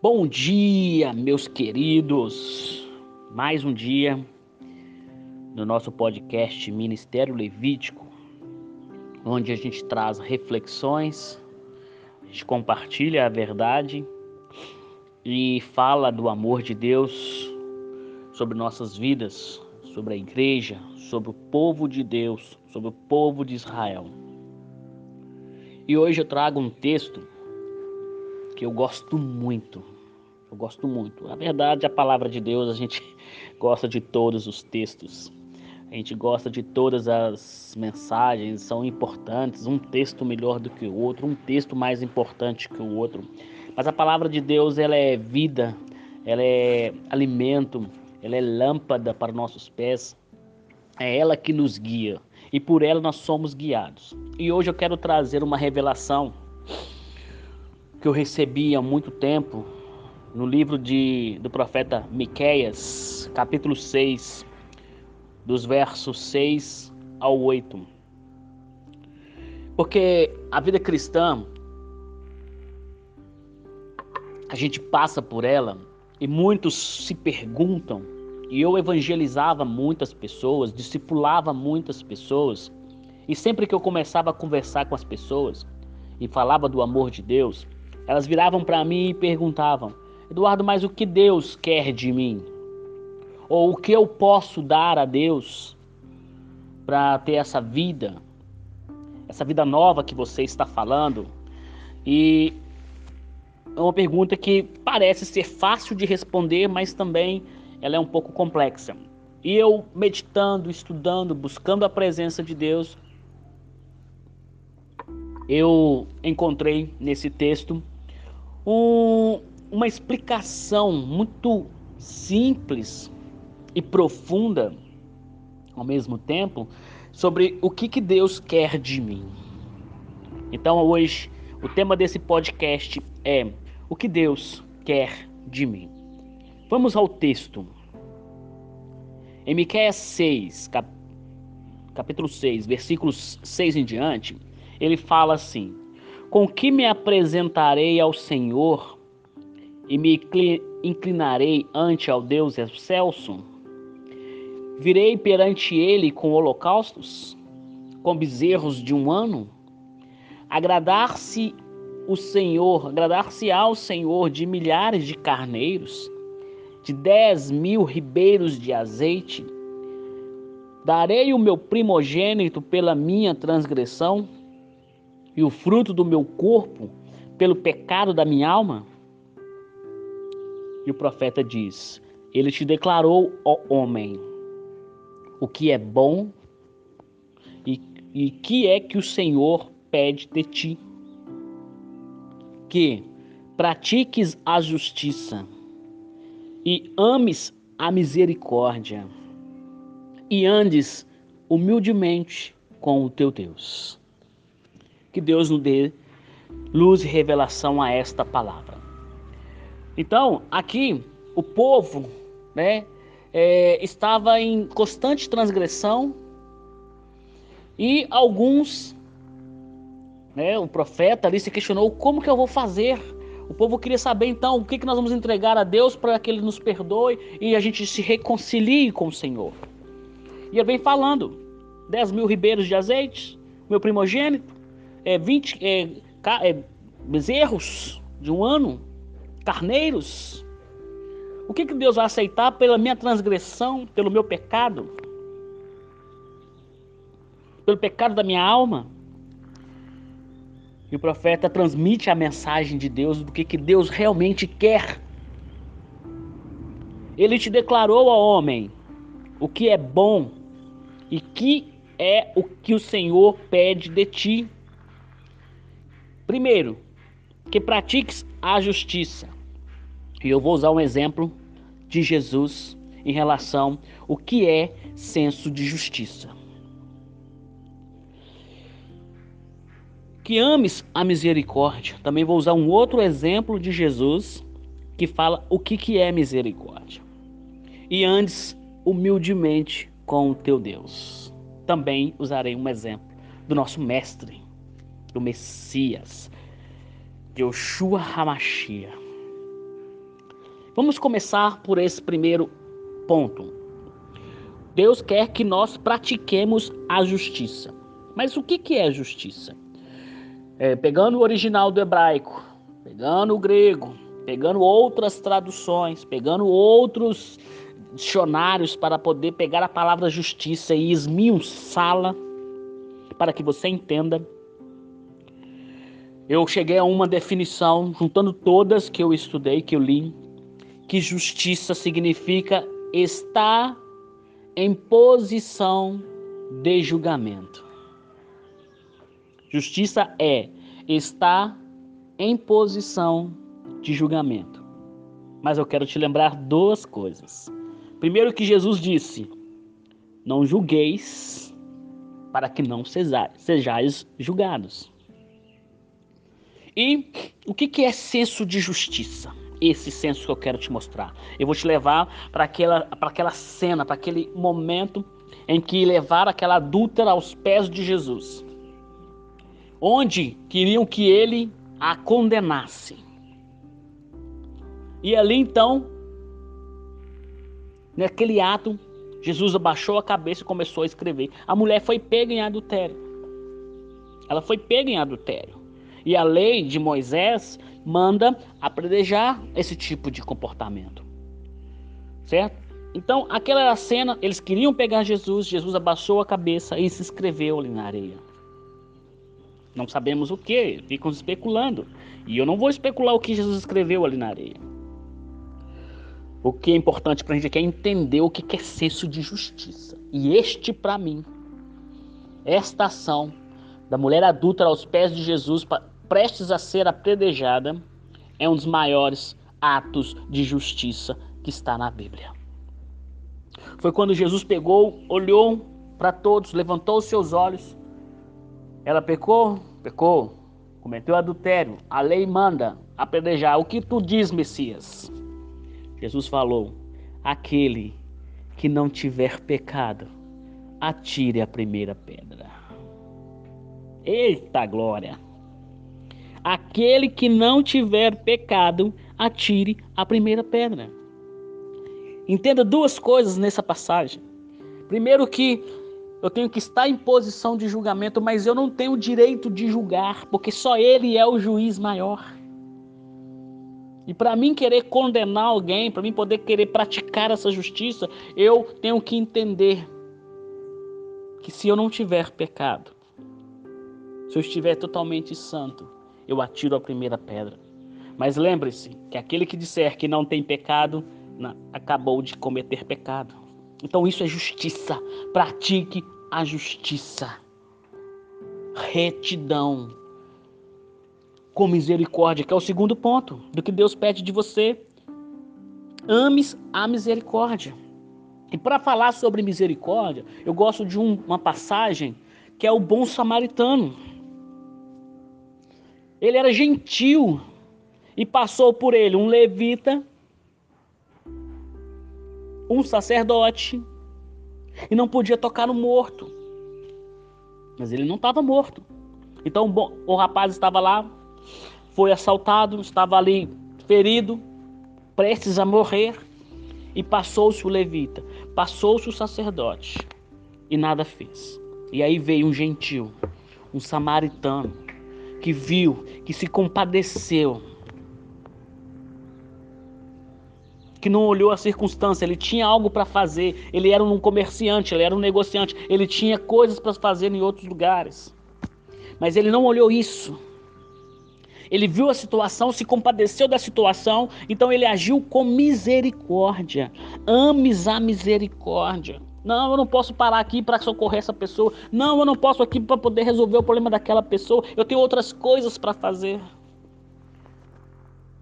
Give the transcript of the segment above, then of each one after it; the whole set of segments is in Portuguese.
Bom dia, meus queridos. Mais um dia no nosso podcast Ministério Levítico, onde a gente traz reflexões, a gente compartilha a verdade e fala do amor de Deus sobre nossas vidas, sobre a igreja, sobre o povo de Deus, sobre o povo de Israel. E hoje eu trago um texto que eu gosto muito. Eu gosto muito. A verdade, a palavra de Deus, a gente gosta de todos os textos. A gente gosta de todas as mensagens, são importantes, um texto melhor do que o outro, um texto mais importante que o outro. Mas a palavra de Deus, ela é vida, ela é alimento, ela é lâmpada para nossos pés. É ela que nos guia e por ela nós somos guiados. E hoje eu quero trazer uma revelação que eu recebi há muito tempo no livro de, do profeta Miqueias, capítulo 6, dos versos 6 ao 8. Porque a vida cristã, a gente passa por ela e muitos se perguntam, e eu evangelizava muitas pessoas, discipulava muitas pessoas, e sempre que eu começava a conversar com as pessoas e falava do amor de Deus, elas viravam para mim e perguntavam: Eduardo, mas o que Deus quer de mim? Ou o que eu posso dar a Deus para ter essa vida, essa vida nova que você está falando? E é uma pergunta que parece ser fácil de responder, mas também ela é um pouco complexa. E eu meditando, estudando, buscando a presença de Deus, eu encontrei nesse texto um, uma explicação muito simples e profunda ao mesmo tempo sobre o que, que Deus quer de mim. Então hoje o tema desse podcast é o que Deus quer de mim. Vamos ao texto. Em Miqueias 6, cap... capítulo 6, versículos 6 em diante, ele fala assim: com que me apresentarei ao Senhor e me inclinarei ante ao Deus excelso? Virei perante ele com holocaustos, com bezerros de um ano? Agradar-se o Senhor, agradar-se ao Senhor de milhares de carneiros, de dez mil ribeiros de azeite? Darei o meu primogênito pela minha transgressão? e o fruto do meu corpo pelo pecado da minha alma? E o profeta diz: Ele te declarou, ó homem, o que é bom e, e que é que o Senhor pede de ti. Que pratiques a justiça e ames a misericórdia e andes humildemente com o teu Deus. Que Deus nos dê luz e revelação a esta palavra. Então, aqui, o povo né, é, estava em constante transgressão e alguns, né, o profeta ali se questionou: como que eu vou fazer? O povo queria saber então o que, que nós vamos entregar a Deus para que Ele nos perdoe e a gente se reconcilie com o Senhor. E ele vem falando: 10 mil ribeiros de azeite, meu primogênito, é, 20 é, é, bezerros de um ano, carneiros. O que, que Deus vai aceitar pela minha transgressão, pelo meu pecado? Pelo pecado da minha alma? E o profeta transmite a mensagem de Deus do que, que Deus realmente quer. Ele te declarou ao homem o que é bom e que é o que o Senhor pede de ti. Primeiro, que pratiques a justiça. E eu vou usar um exemplo de Jesus em relação ao que é senso de justiça. Que ames a misericórdia. Também vou usar um outro exemplo de Jesus que fala o que, que é misericórdia. E andes humildemente com o teu Deus. Também usarei um exemplo do nosso mestre do Messias, Yoshua Hamashia. Vamos começar por esse primeiro ponto. Deus quer que nós pratiquemos a justiça. Mas o que é justiça? É, pegando o original do hebraico, pegando o grego, pegando outras traduções, pegando outros dicionários para poder pegar a palavra justiça e esmiuçá-la para que você entenda. Eu cheguei a uma definição, juntando todas que eu estudei, que eu li, que justiça significa estar em posição de julgamento. Justiça é estar em posição de julgamento. Mas eu quero te lembrar duas coisas. Primeiro que Jesus disse: Não julgueis para que não sejais julgados. E o que é senso de justiça? Esse senso que eu quero te mostrar. Eu vou te levar para aquela, para aquela cena, para aquele momento em que levaram aquela adúltera aos pés de Jesus, onde queriam que ele a condenasse. E ali então, naquele ato, Jesus abaixou a cabeça e começou a escrever. A mulher foi pega em adultério. Ela foi pega em adultério. E a lei de Moisés manda apredejar esse tipo de comportamento. Certo? Então, aquela era a cena, eles queriam pegar Jesus, Jesus abaixou a cabeça e se escreveu ali na areia. Não sabemos o que, ficam especulando. E eu não vou especular o que Jesus escreveu ali na areia. O que é importante para a gente aqui é entender o que é senso de justiça. E este, para mim, esta ação da mulher adulta aos pés de Jesus, prestes a ser apredejada, é um dos maiores atos de justiça que está na Bíblia. Foi quando Jesus pegou, olhou para todos, levantou os seus olhos. Ela pecou? Pecou. Cometeu adultério. A lei manda apedrejar. O que tu diz, Messias? Jesus falou: aquele que não tiver pecado, atire a primeira pedra. Eita glória! Aquele que não tiver pecado, atire a primeira pedra. Entenda duas coisas nessa passagem. Primeiro que eu tenho que estar em posição de julgamento, mas eu não tenho o direito de julgar, porque só ele é o juiz maior. E para mim querer condenar alguém, para mim poder querer praticar essa justiça, eu tenho que entender que se eu não tiver pecado, se eu estiver totalmente santo, eu atiro a primeira pedra. Mas lembre-se que aquele que disser que não tem pecado, acabou de cometer pecado. Então isso é justiça. Pratique a justiça. Retidão com misericórdia, que é o segundo ponto do que Deus pede de você. Ames a misericórdia. E para falar sobre misericórdia, eu gosto de um, uma passagem que é o bom samaritano. Ele era gentil e passou por ele um levita, um sacerdote, e não podia tocar no morto. Mas ele não estava morto. Então o, bom, o rapaz estava lá foi assaltado, estava ali ferido, prestes a morrer, e passou-se o levita, passou-se o sacerdote, e nada fez. E aí veio um gentil, um samaritano, que viu, que se compadeceu, que não olhou a circunstância, ele tinha algo para fazer, ele era um comerciante, ele era um negociante, ele tinha coisas para fazer em outros lugares. Mas ele não olhou isso. Ele viu a situação, se compadeceu da situação, então ele agiu com misericórdia. Ames a misericórdia. Não, eu não posso parar aqui para socorrer essa pessoa. Não, eu não posso aqui para poder resolver o problema daquela pessoa. Eu tenho outras coisas para fazer.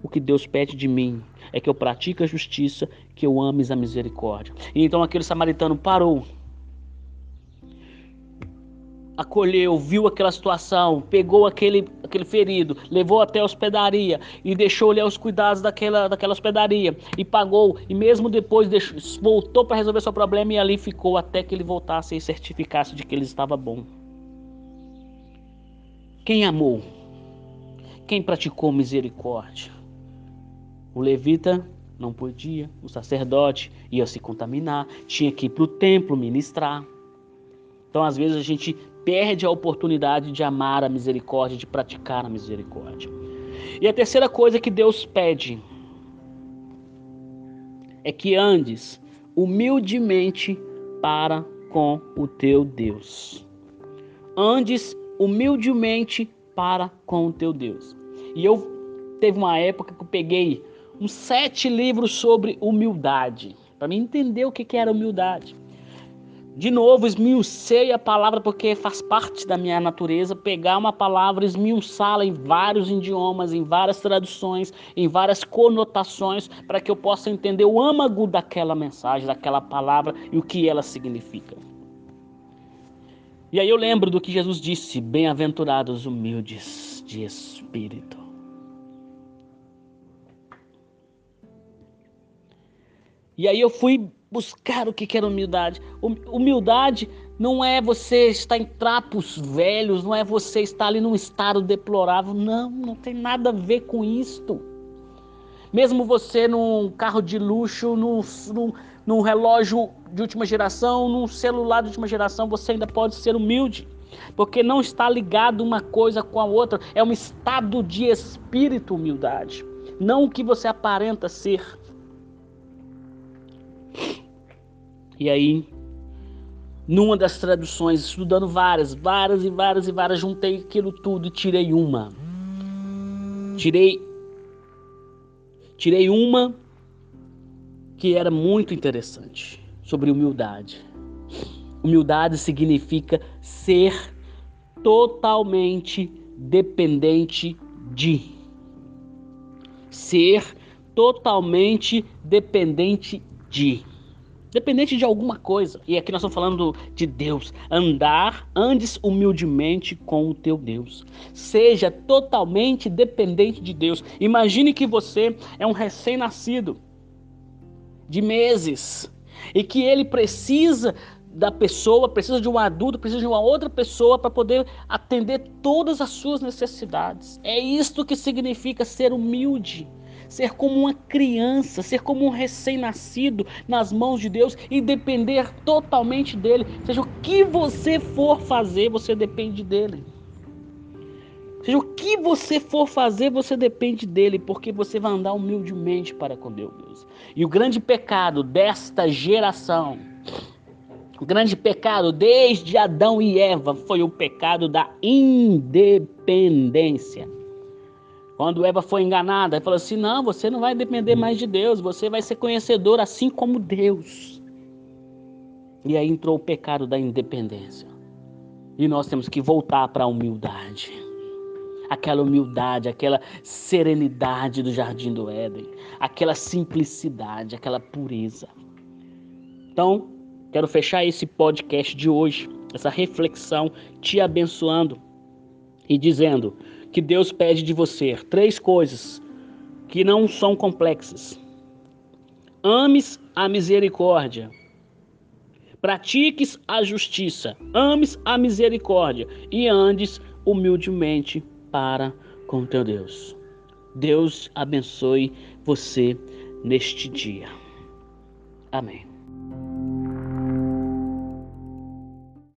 O que Deus pede de mim é que eu pratique a justiça, que eu ames a misericórdia. E então aquele samaritano parou acolheu, viu aquela situação, pegou aquele, aquele ferido, levou até a hospedaria e deixou ali os cuidados daquela, daquela hospedaria e pagou, e mesmo depois deixou, voltou para resolver seu problema e ali ficou até que ele voltasse e certificasse de que ele estava bom. Quem amou? Quem praticou misericórdia? O levita não podia. O sacerdote ia se contaminar, tinha que ir para o templo ministrar. Então, às vezes, a gente perde a oportunidade de amar a misericórdia, de praticar a misericórdia. E a terceira coisa que Deus pede é que andes humildemente para com o teu Deus. Andes humildemente para com o teu Deus. E eu teve uma época que eu peguei uns sete livros sobre humildade, para me entender o que, era humildade. De novo, esmiucei a palavra porque faz parte da minha natureza pegar uma palavra, esmiuçá-la em vários idiomas, em várias traduções, em várias conotações, para que eu possa entender o âmago daquela mensagem, daquela palavra e o que ela significa. E aí eu lembro do que Jesus disse: Bem-aventurados humildes de espírito. E aí eu fui buscar o que era humildade. Humildade não é você estar em trapos velhos, não é você estar ali num estado deplorável. Não, não tem nada a ver com isto. Mesmo você num carro de luxo, num, num, num relógio de última geração, num celular de última geração, você ainda pode ser humilde. Porque não está ligado uma coisa com a outra. É um estado de espírito humildade. Não o que você aparenta ser. E aí, numa das traduções, estudando várias, várias e várias e várias, juntei aquilo tudo e tirei uma. Tirei tirei uma que era muito interessante sobre humildade. Humildade significa ser totalmente dependente de. Ser totalmente dependente de dependente de alguma coisa. E aqui nós estamos falando de Deus. Andar, andes humildemente com o teu Deus. Seja totalmente dependente de Deus. Imagine que você é um recém-nascido de meses e que ele precisa da pessoa, precisa de um adulto, precisa de uma outra pessoa para poder atender todas as suas necessidades. É isto que significa ser humilde ser como uma criança, ser como um recém-nascido nas mãos de Deus e depender totalmente dele. Seja o que você for fazer, você depende dele. Seja o que você for fazer, você depende dele, porque você vai andar humildemente para com Deus. E o grande pecado desta geração, o grande pecado desde Adão e Eva foi o pecado da independência. Quando Eva foi enganada, ela falou assim: não, você não vai depender mais de Deus, você vai ser conhecedor assim como Deus. E aí entrou o pecado da independência. E nós temos que voltar para a humildade. Aquela humildade, aquela serenidade do jardim do Éden, aquela simplicidade, aquela pureza. Então, quero fechar esse podcast de hoje, essa reflexão, te abençoando e dizendo que Deus pede de você três coisas que não são complexas. Ames a misericórdia. Pratiques a justiça, ames a misericórdia e andes humildemente para com teu Deus. Deus abençoe você neste dia. Amém.